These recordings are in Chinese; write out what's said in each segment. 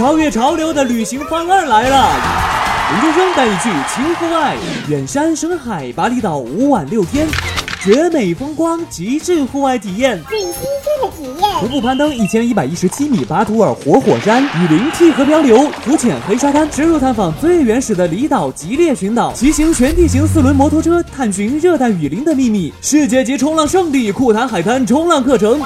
超越潮流的旅行方案来了！研究生带你去轻户外，远山深海，巴厘岛五晚六天。绝美风光，极致户外体验，最新鲜的体验。徒步攀登一千一百一十七米巴图尔活火山，雨林替河漂流，浮潜黑沙滩，深入探访最原始的离岛吉列群岛，骑行全地形四轮摩托车，探寻热带雨林的秘密。世界级冲浪圣地库谈海滩冲浪课程。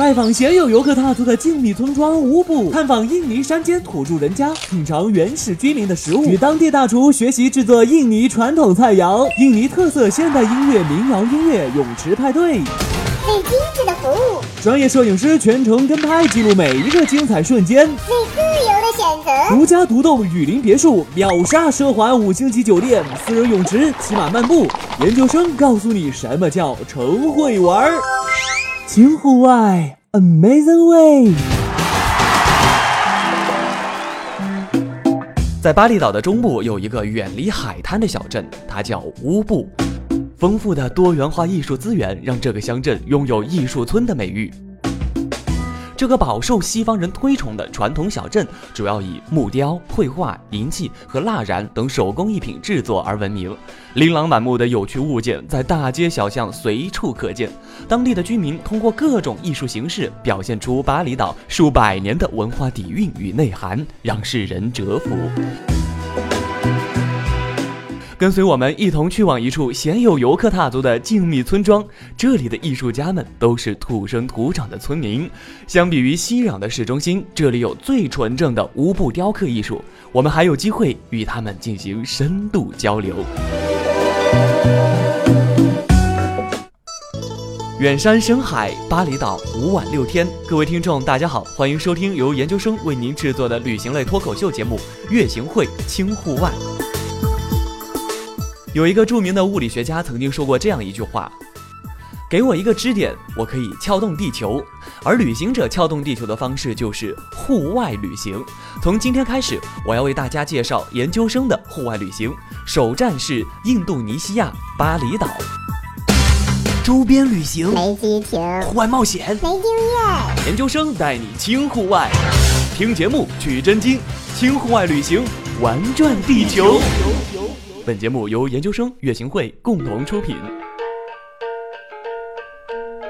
拜访鲜有游客踏足的静谧村庄乌布，探访印尼山间土著人家，品尝原始居民的食物，与当地大厨学习制作印尼传统菜肴，印尼特色现代。音乐、民谣音乐、泳池派对，最精致的服务，专业摄影师全程跟拍，记录每一个精彩瞬间。最自由的选择，独家独栋雨林别墅，秒杀奢华五星级酒店，私人泳池，骑马漫步。研究生告诉你什么叫成会玩，新户外，Amazing Way。在巴厘岛的中部有一个远离海滩的小镇，它叫乌布。丰富的多元化艺术资源让这个乡镇拥有“艺术村”的美誉。这个饱受西方人推崇的传统小镇，主要以木雕、绘画、银器和蜡染等手工艺品制作而闻名。琳琅满目的有趣物件在大街小巷随处可见。当地的居民通过各种艺术形式，表现出巴厘岛数百年的文化底蕴与内涵，让世人折服。跟随我们一同去往一处鲜有游客踏足的静谧村庄，这里的艺术家们都是土生土长的村民。相比于熙攘的市中心，这里有最纯正的乌布雕刻艺术。我们还有机会与他们进行深度交流。远山深海，巴厘岛五晚六天。各位听众，大家好，欢迎收听由研究生为您制作的旅行类脱口秀节目《月行会轻户外》。有一个著名的物理学家曾经说过这样一句话：“给我一个支点，我可以撬动地球。而旅行者撬动地球的方式就是户外旅行。从今天开始，我要为大家介绍研究生的户外旅行。首站是印度尼西亚巴厘岛。周边旅行没激情，户外冒险没经验。研究生带你轻户外，听节目取真经，轻户外旅行玩转地球。”本节目由研究生月行会共同出品。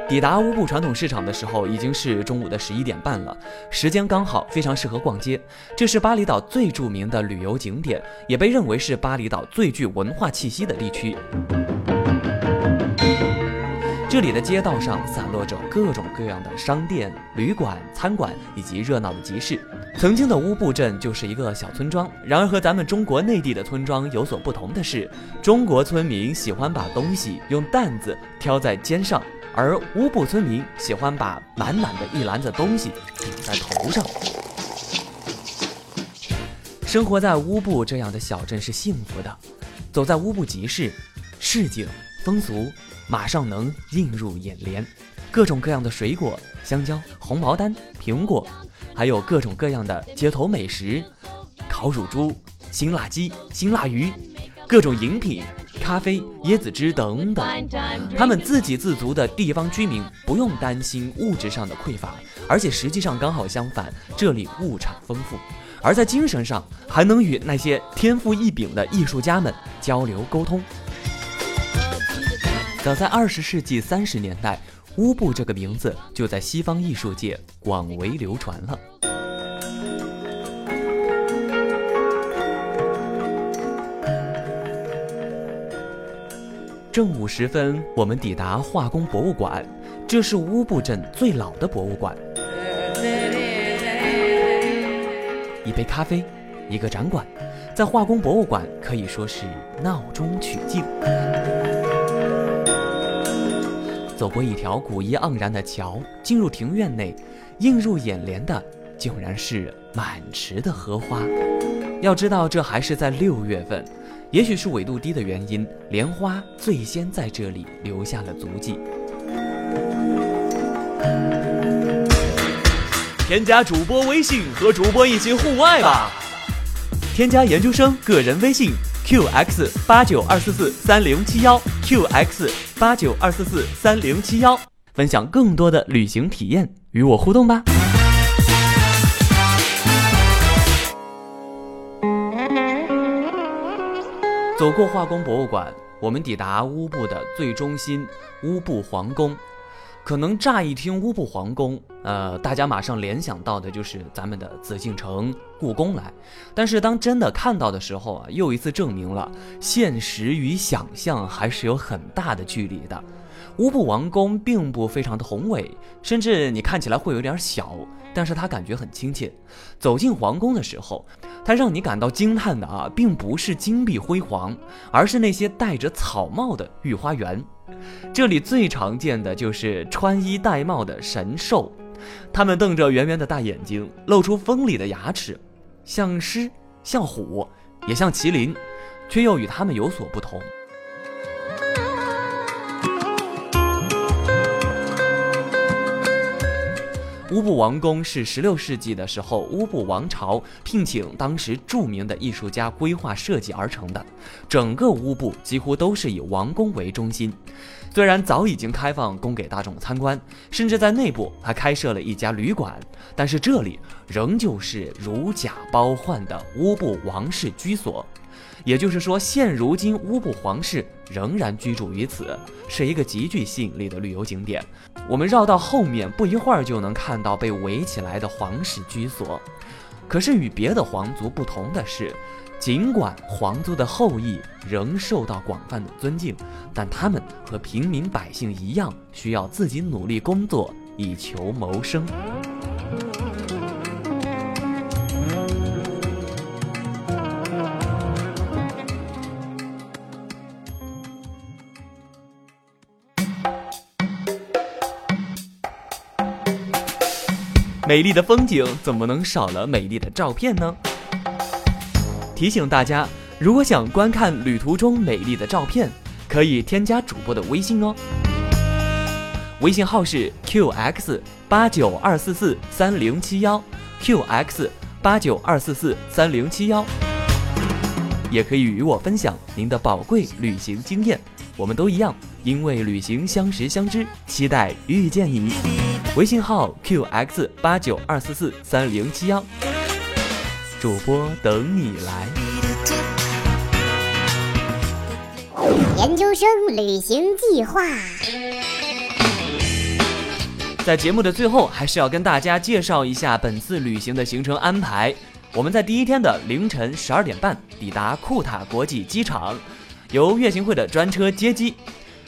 抵达乌布传统市场的时候，已经是中午的十一点半了，时间刚好，非常适合逛街。这是巴厘岛最著名的旅游景点，也被认为是巴厘岛最具文化气息的地区。这里的街道上散落着各种各样的商店、旅馆、餐馆以及热闹的集市。曾经的乌布镇就是一个小村庄，然而和咱们中国内地的村庄有所不同的是，中国村民喜欢把东西用担子挑在肩上，而乌布村民喜欢把满满的一篮子东西顶在头上。生活在乌布这样的小镇是幸福的，走在乌布集市，市井风俗。马上能映入眼帘，各种各样的水果，香蕉、红毛丹、苹果，还有各种各样的街头美食，烤乳猪、辛辣鸡、辛辣鱼，各种饮品，咖啡、椰子汁等等。他们自给自足的地方居民不用担心物质上的匮乏，而且实际上刚好相反，这里物产丰富，而在精神上还能与那些天赋异禀的艺术家们交流沟通。早在二十世纪三十年代，乌布这个名字就在西方艺术界广为流传了。正午时分，我们抵达化工博物馆，这是乌布镇最老的博物馆。一杯咖啡，一个展馆，在化工博物馆可以说是闹中取静。走过一条古意盎然的桥，进入庭院内，映入眼帘的竟然是满池的荷花。要知道，这还是在六月份，也许是纬度低的原因，莲花最先在这里留下了足迹。添加主播微信，和主播一起户外吧！添加研究生个人微信。qx 八九二四四三零七幺 qx 八九二四四三零七幺分享更多的旅行体验与我互动吧。走过化工博物馆我们抵达乌布的最中心乌布皇宫。可能乍一听乌布皇宫，呃，大家马上联想到的就是咱们的紫禁城、故宫来。但是当真的看到的时候啊，又一次证明了现实与想象还是有很大的距离的。乌布王宫并不非常的宏伟，甚至你看起来会有点小，但是它感觉很亲切。走进皇宫的时候，它让你感到惊叹的啊，并不是金碧辉煌，而是那些戴着草帽的御花园。这里最常见的就是穿衣戴帽的神兽，他们瞪着圆圆的大眼睛，露出锋利的牙齿，像狮，像虎，也像麒麟，却又与他们有所不同。乌布王宫是十六世纪的时候乌布王朝聘请当时著名的艺术家规划设计而成的，整个乌布几乎都是以王宫为中心。虽然早已经开放供给大众参观，甚至在内部还开设了一家旅馆，但是这里仍旧是如假包换的乌布王室居所。也就是说，现如今乌布皇室仍然居住于此，是一个极具吸引力的旅游景点。我们绕到后面，不一会儿就能看到被围起来的皇室居所。可是与别的皇族不同的是，尽管皇族的后裔仍受到广泛的尊敬，但他们和平民百姓一样，需要自己努力工作以求谋生。美丽的风景怎么能少了美丽的照片呢？提醒大家，如果想观看旅途中美丽的照片，可以添加主播的微信哦。微信号是 qx 八九二四四三零七幺，qx 八九二四四三零七幺。也可以与我分享您的宝贵旅行经验，我们都一样，因为旅行相识相知，期待遇见你。微信号 qx 八九二四四三零七幺，主播等你来。研究生旅行计划，在节目的最后，还是要跟大家介绍一下本次旅行的行程安排。我们在第一天的凌晨十二点半抵达库塔国际机场，由月行会的专车接机。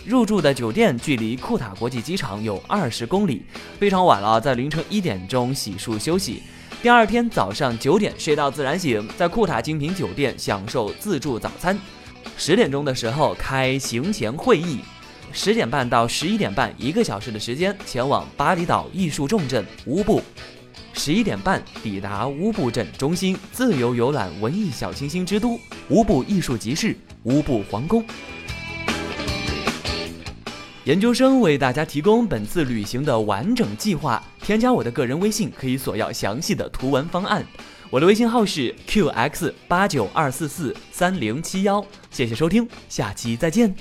入住的酒店距离库塔国际机场有二十公里，非常晚了，在凌晨一点钟洗漱休息。第二天早上九点睡到自然醒，在库塔精品酒店享受自助早餐。十点钟的时候开行前会议，十点半到十一点半一个小时的时间前往巴厘岛艺术重镇乌布，十一点半抵达乌布镇中心，自由游览文艺小清新之都乌布艺术集市、乌布皇宫。研究生为大家提供本次旅行的完整计划，添加我的个人微信可以索要详细的图文方案。我的微信号是 qx 八九二四四三零七幺。谢谢收听，下期再见。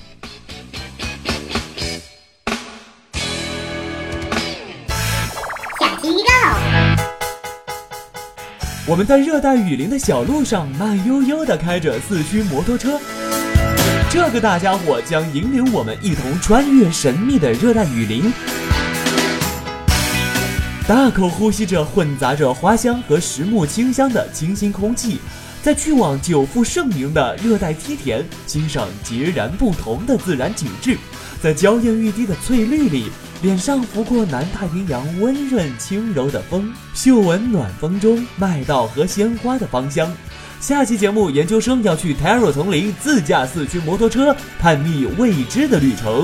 下期预告：我们在热带雨林的小路上慢悠悠地开着四驱摩托车。这个大家伙将引领我们一同穿越神秘的热带雨林，大口呼吸着混杂着花香和实木清香的清新空气，在去往久负盛名的热带梯田欣赏截然不同的自然景致，在娇艳欲滴的翠绿里，脸上拂过南太平洋温润轻柔的风，嗅闻暖风中麦稻和鲜花的芳香。下期节目，研究生要去 Terra 丛林自驾四驱摩托车，探秘未知的旅程。